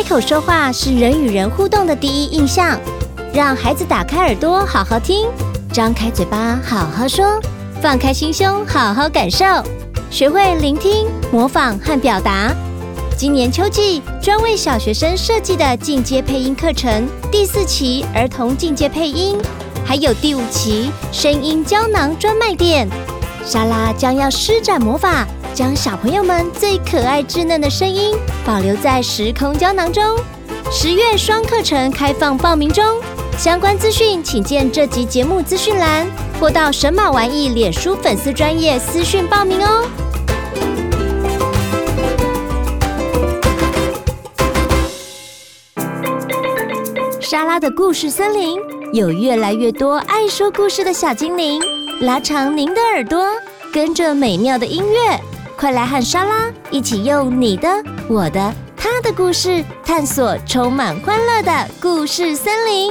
开口说话是人与人互动的第一印象，让孩子打开耳朵好好听，张开嘴巴好好说，放开心胸好好感受，学会聆听、模仿和表达。今年秋季专为小学生设计的进阶配音课程第四期儿童进阶配音，还有第五期声音胶囊专卖店，莎拉将要施展魔法。将小朋友们最可爱稚嫩的声音保留在时空胶囊中。十月双课程开放报名中，相关资讯请见这集节目资讯栏，或到神马玩意脸书粉丝专业私讯报名哦。莎拉的故事森林有越来越多爱说故事的小精灵，拉长您的耳朵，跟着美妙的音乐。快来和莎拉一起用你的、我的、他的故事，探索充满欢乐的故事森林。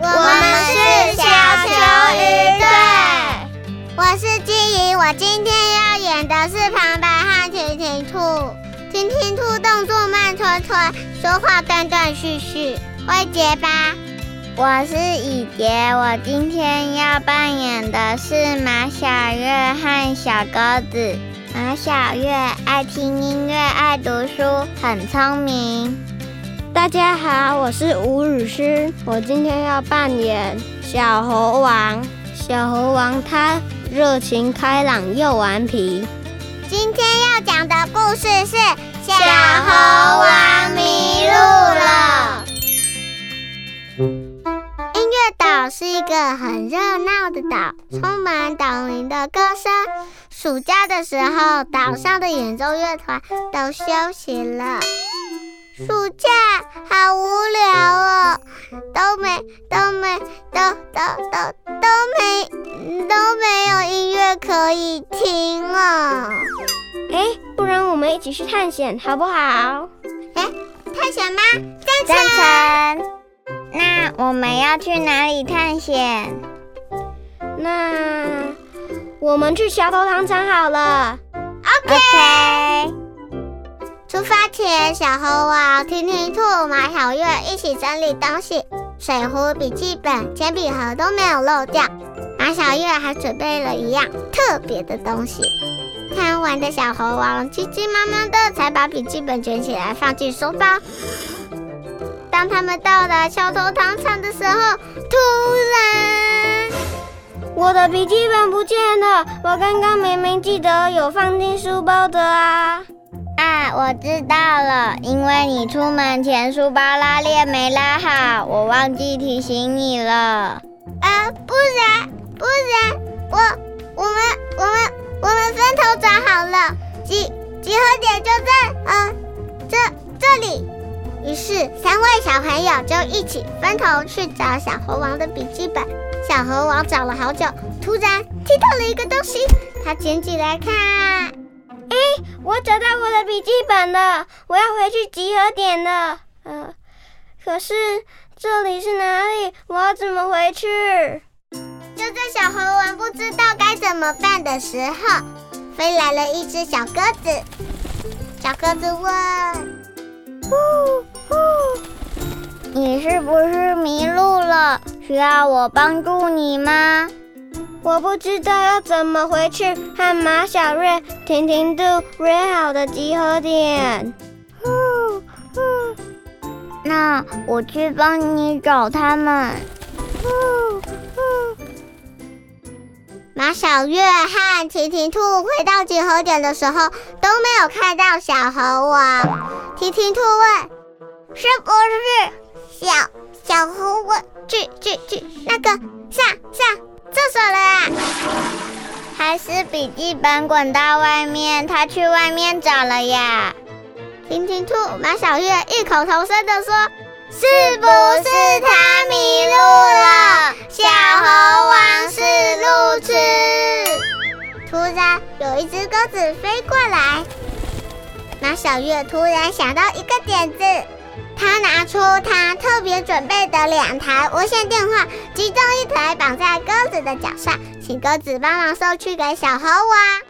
我们是小球鱼队，我是金怡，我今天要演的是旁白和婷婷兔。婷婷兔动作慢吞吞，说话断断续续，会结巴。我是雨洁，我今天要扮演的是马小月和小鸽子。马小月爱听音乐，爱读书，很聪明。大家好，我是吴雨诗，我今天要扮演小猴王。小猴王他热情开朗又顽皮。今天要讲的故事是小猴王迷路了。岛是一个很热闹的岛，充满岛民的歌声。暑假的时候，岛上的演奏乐团都休息了。暑假好无聊哦，都没都没都都都都没都没有音乐可以听哦。哎，不然我们一起去探险好不好？哎，探险吗？赞成。赞成。那我们要去哪里探险？那我们去小头糖厂好了。OK。Okay. 出发前，小猴王、婷婷兔、马小月一起整理东西，水壶、笔记本、铅笔盒都没有漏掉。马小月还准备了一样特别的东西。贪玩的小猴王急急忙忙的才把笔记本卷起来放进书包。当他们到达桥头糖厂的时候，突然，我的笔记本不见了。我刚刚明明记得有放进书包的啊！啊，我知道了，因为你出门前书包拉链没拉好，我忘记提醒你了。啊，不然，不然，我，我们，我们，我们分头找好了，集集合点就在，呃，这这里。于是，三位小朋友就一起分头去找小猴王的笔记本。小猴王找了好久，突然踢到了一个东西，他捡起来看。哎，我找到我的笔记本了！我要回去集合点了。呃，可是这里是哪里？我要怎么回去？就在小猴王不知道该怎么办的时候，飞来了一只小鸽子。小鸽子问。是不是迷路了？需要我帮助你吗？我不知道要怎么回去和马小瑞、婷婷兔约好的集合点。那我去帮你找他们。马小月和婷婷兔回到集合点的时候，都没有看到小猴王。婷婷兔问：“是不是小小猴我去去去那个上上厕所了啊？还是笔记本滚到外面，他去外面找了呀？”婷婷兔、马小月异口同声地说：“是不是他迷路了？小猴王是路痴。”突然，有一只鸽子飞过来。马小月突然想到一个点子，他拿出他特别准备的两台无线电话，其中一台绑在鸽子的脚上，请鸽子帮忙送去给小猴王。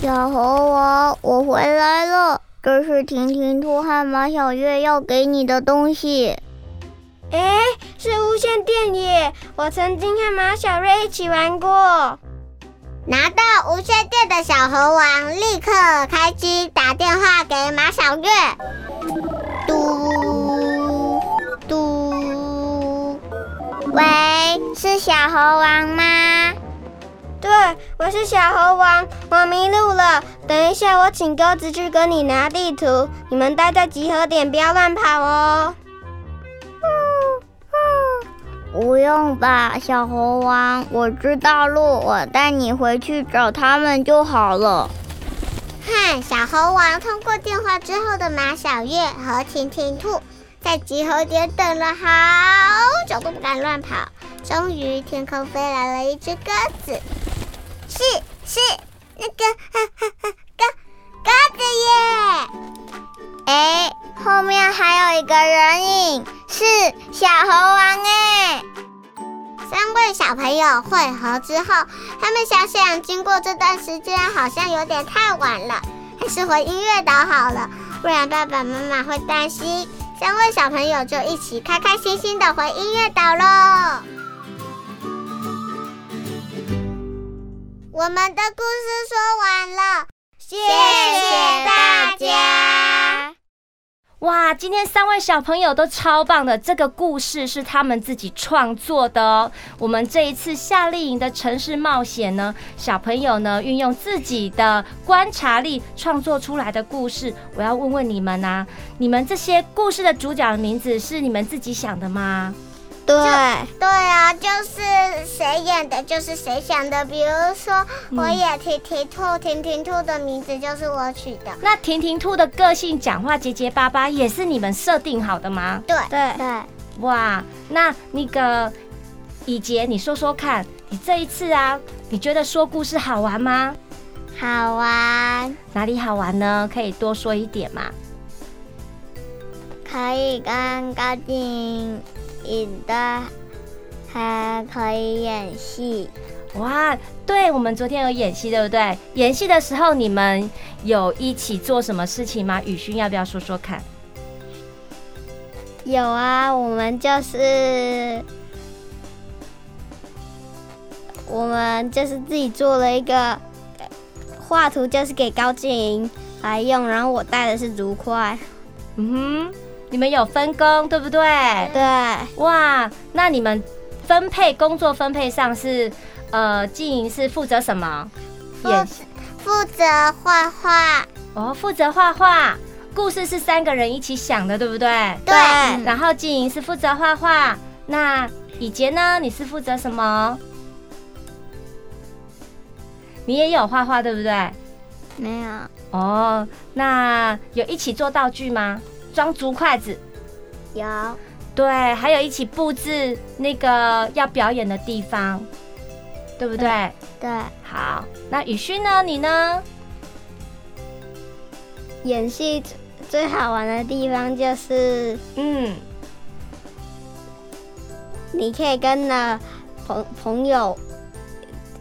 小猴王，我回来了，这是婷婷兔和马小月要给你的东西。哎，是无线电耶！我曾经和马小瑞一起玩过。拿到无线电的小猴王立刻开机，打电话给马小月。嘟嘟，喂，是小猴王吗？对，我是小猴王，我迷路了。等一下，我请鸽子去跟你拿地图。你们待在集合点，不要乱跑哦。不用吧，小猴王，我知道路，我带你回去找他们就好了。哼，小猴王通过电话之后的马小月和婷婷兔，在集合点等了好久都不敢乱跑。终于，天空飞来了一只鸽子。是是那个呵呵呵鸽鸽子耶！哎，后面还有一个人影，是小猴王哎。三位小朋友会合之后，他们想想，经过这段时间好像有点太晚了，还是回音乐岛好了，不然爸爸妈妈会担心。三位小朋友就一起开开心心的回音乐岛喽。我们的故事说完了，谢谢大家。哇，今天三位小朋友都超棒的，这个故事是他们自己创作的哦。我们这一次夏令营的城市冒险呢，小朋友呢运用自己的观察力创作出来的故事。我要问问你们啊，你们这些故事的主角的名字是你们自己想的吗？对对啊，就是谁演的，就是谁想的。比如说，我演婷婷兔，婷婷兔的名字就是我取的。那婷婷兔的个性、讲话结结巴巴，也是你们设定好的吗？对对对。哇，那那个以杰，你说说看，你这一次啊，你觉得说故事好玩吗？好玩。哪里好玩呢？可以多说一点吗？可以跟高静。影的还可以演戏哇！对，我们昨天有演戏，对不对？演戏的时候你们有一起做什么事情吗？宇勋要不要说说看？有啊，我们就是我们就是自己做了一个画图，就是给高静莹来用，然后我带的是竹筷。嗯哼。你们有分工，对不对？对。哇，那你们分配工作分配上是，呃，静莹是负责什么？负负责画画。哦，负责画画。故事是三个人一起想的，对不对？对。然后静莹是负责画画。那以杰呢？你是负责什么？你也有画画，对不对？没有。哦，那有一起做道具吗？装竹筷子，有，对，还有一起布置那个要表演的地方，对不对？对，对，好，那宇勋呢？你呢？演戏最好玩的地方就是，嗯，你可以跟了朋朋友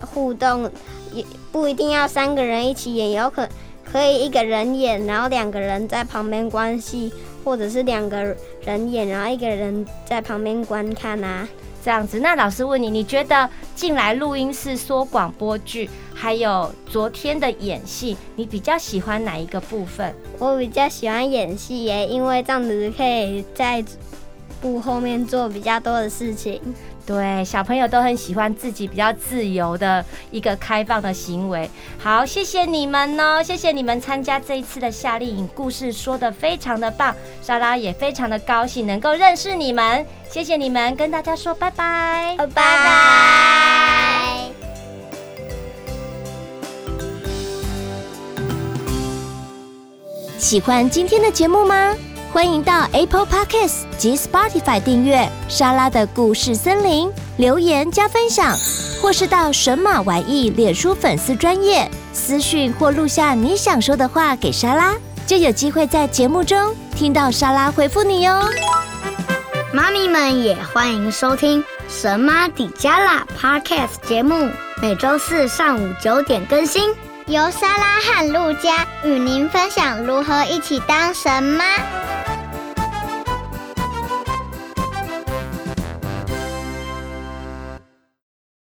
互动，也不一定要三个人一起演，有可。可以一个人演，然后两个人在旁边关系，或者是两个人演，然后一个人在旁边观看啊，这样子。那老师问你，你觉得进来录音室说广播剧，还有昨天的演戏，你比较喜欢哪一个部分？我比较喜欢演戏耶，因为这样子可以在部后面做比较多的事情。对，小朋友都很喜欢自己比较自由的一个开放的行为。好，谢谢你们哦，谢谢你们参加这一次的夏令营，故事说的非常的棒，莎拉也非常的高兴能够认识你们，谢谢你们，跟大家说拜拜，拜拜。喜欢今天的节目吗？欢迎到 Apple Podcasts 及 Spotify 订阅莎拉的故事森林，留言加分享，或是到神马玩意脸书粉丝专页私讯或录下你想说的话给莎拉，就有机会在节目中听到莎拉回复你哟。妈咪们也欢迎收听神妈底加拉 Podcast 节目，每周四上午九点更新，由莎拉和路加与您分享如何一起当神妈。